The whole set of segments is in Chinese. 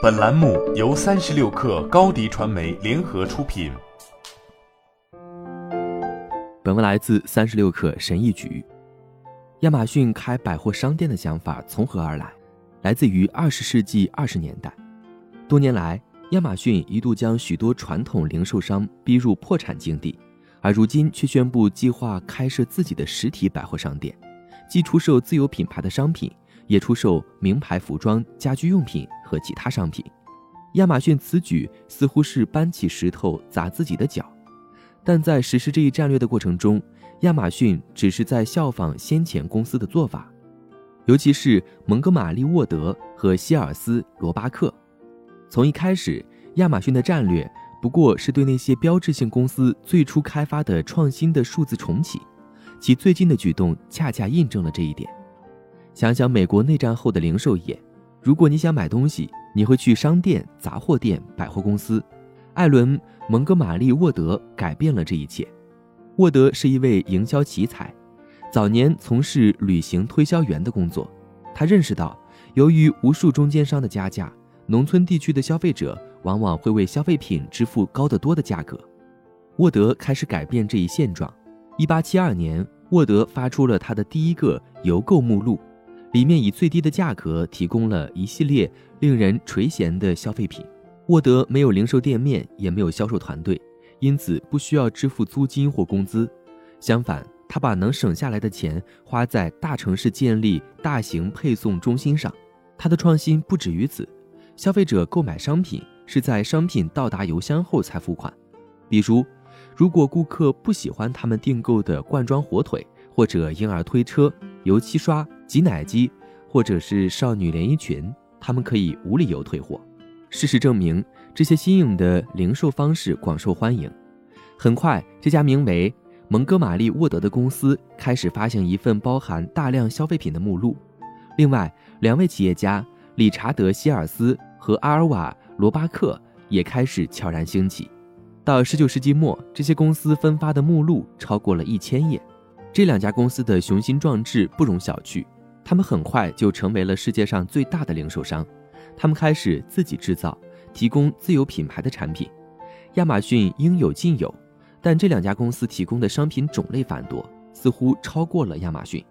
本栏目由三十六氪高低传媒联合出品。本文来自三十六氪神译局。亚马逊开百货商店的想法从何而来？来自于二十世纪二十年代。多年来，亚马逊一度将许多传统零售商逼入破产境地，而如今却宣布计划开设自己的实体百货商店，既出售自有品牌的商品。也出售名牌服装、家居用品和其他商品。亚马逊此举似乎是搬起石头砸自己的脚，但在实施这一战略的过程中，亚马逊只是在效仿先前公司的做法，尤其是蒙哥马利沃德和希尔斯罗巴克。从一开始，亚马逊的战略不过是对那些标志性公司最初开发的创新的数字重启，其最近的举动恰恰印证了这一点。想想美国内战后的零售业，如果你想买东西，你会去商店、杂货店、百货公司。艾伦·蒙哥马利·沃德改变了这一切。沃德是一位营销奇才，早年从事旅行推销员的工作。他认识到，由于无数中间商的加价，农村地区的消费者往往会为消费品支付高得多的价格。沃德开始改变这一现状。1872年，沃德发出了他的第一个邮购目录。里面以最低的价格提供了一系列令人垂涎的消费品。沃德没有零售店面，也没有销售团队，因此不需要支付租金或工资。相反，他把能省下来的钱花在大城市建立大型配送中心上。他的创新不止于此，消费者购买商品是在商品到达邮箱后才付款。比如，如果顾客不喜欢他们订购的罐装火腿或者婴儿推车、油漆刷。挤奶机，或者是少女连衣裙，他们可以无理由退货。事实证明，这些新颖的零售方式广受欢迎。很快，这家名为蒙哥马利沃德的公司开始发行一份包含大量消费品的目录。另外，两位企业家理查德·希尔斯和阿尔瓦·罗巴克也开始悄然兴起。到19世纪末，这些公司分发的目录超过了一千页。这两家公司的雄心壮志不容小觑。他们很快就成为了世界上最大的零售商，他们开始自己制造、提供自有品牌的产品。亚马逊应有尽有，但这两家公司提供的商品种类繁多，似乎超过了亚马逊。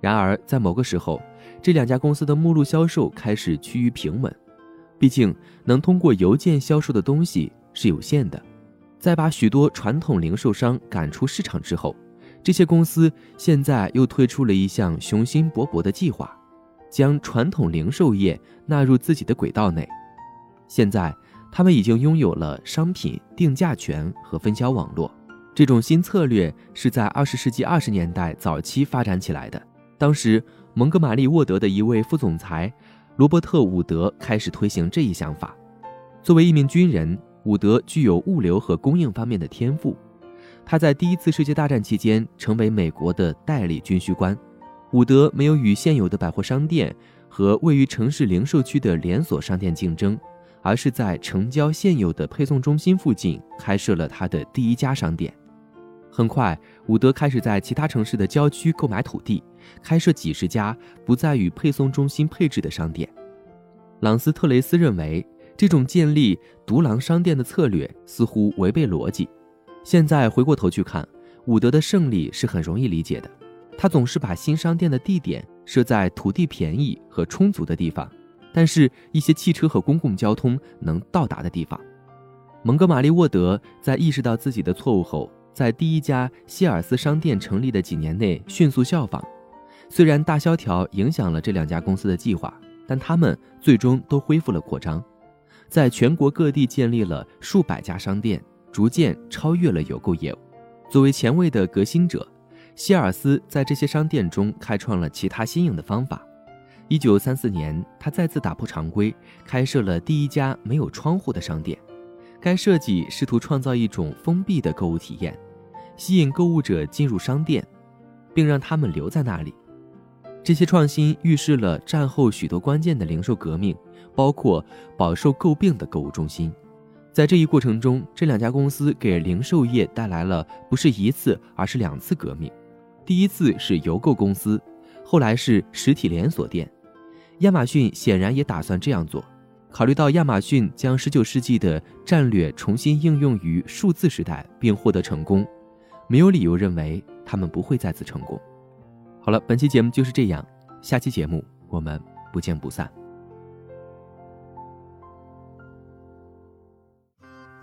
然而，在某个时候，这两家公司的目录销售开始趋于平稳。毕竟，能通过邮件销售的东西是有限的。在把许多传统零售商赶出市场之后。这些公司现在又推出了一项雄心勃勃的计划，将传统零售业纳入自己的轨道内。现在，他们已经拥有了商品定价权和分销网络。这种新策略是在二十世纪二十年代早期发展起来的。当时，蒙哥马利沃德的一位副总裁罗伯特·伍德开始推行这一想法。作为一名军人，伍德具有物流和供应方面的天赋。他在第一次世界大战期间成为美国的代理军需官。伍德没有与现有的百货商店和位于城市零售区的连锁商店竞争，而是在城郊现有的配送中心附近开设了他的第一家商店。很快，伍德开始在其他城市的郊区购买土地，开设几十家不再与配送中心配置的商店。朗斯特雷斯认为，这种建立独狼商店的策略似乎违背逻辑。现在回过头去看，伍德的胜利是很容易理解的。他总是把新商店的地点设在土地便宜和充足的地方，但是一些汽车和公共交通能到达的地方。蒙哥马利沃德在意识到自己的错误后，在第一家希尔斯商店成立的几年内迅速效仿。虽然大萧条影响了这两家公司的计划，但他们最终都恢复了扩张，在全国各地建立了数百家商店。逐渐超越了邮购业务。作为前卫的革新者，希尔斯在这些商店中开创了其他新颖的方法。一九三四年，他再次打破常规，开设了第一家没有窗户的商店。该设计试图创造一种封闭的购物体验，吸引购物者进入商店，并让他们留在那里。这些创新预示了战后许多关键的零售革命，包括饱受诟病的购物中心。在这一过程中，这两家公司给零售业带来了不是一次，而是两次革命。第一次是邮购公司，后来是实体连锁店。亚马逊显然也打算这样做。考虑到亚马逊将19世纪的战略重新应用于数字时代并获得成功，没有理由认为他们不会再次成功。好了，本期节目就是这样，下期节目我们不见不散。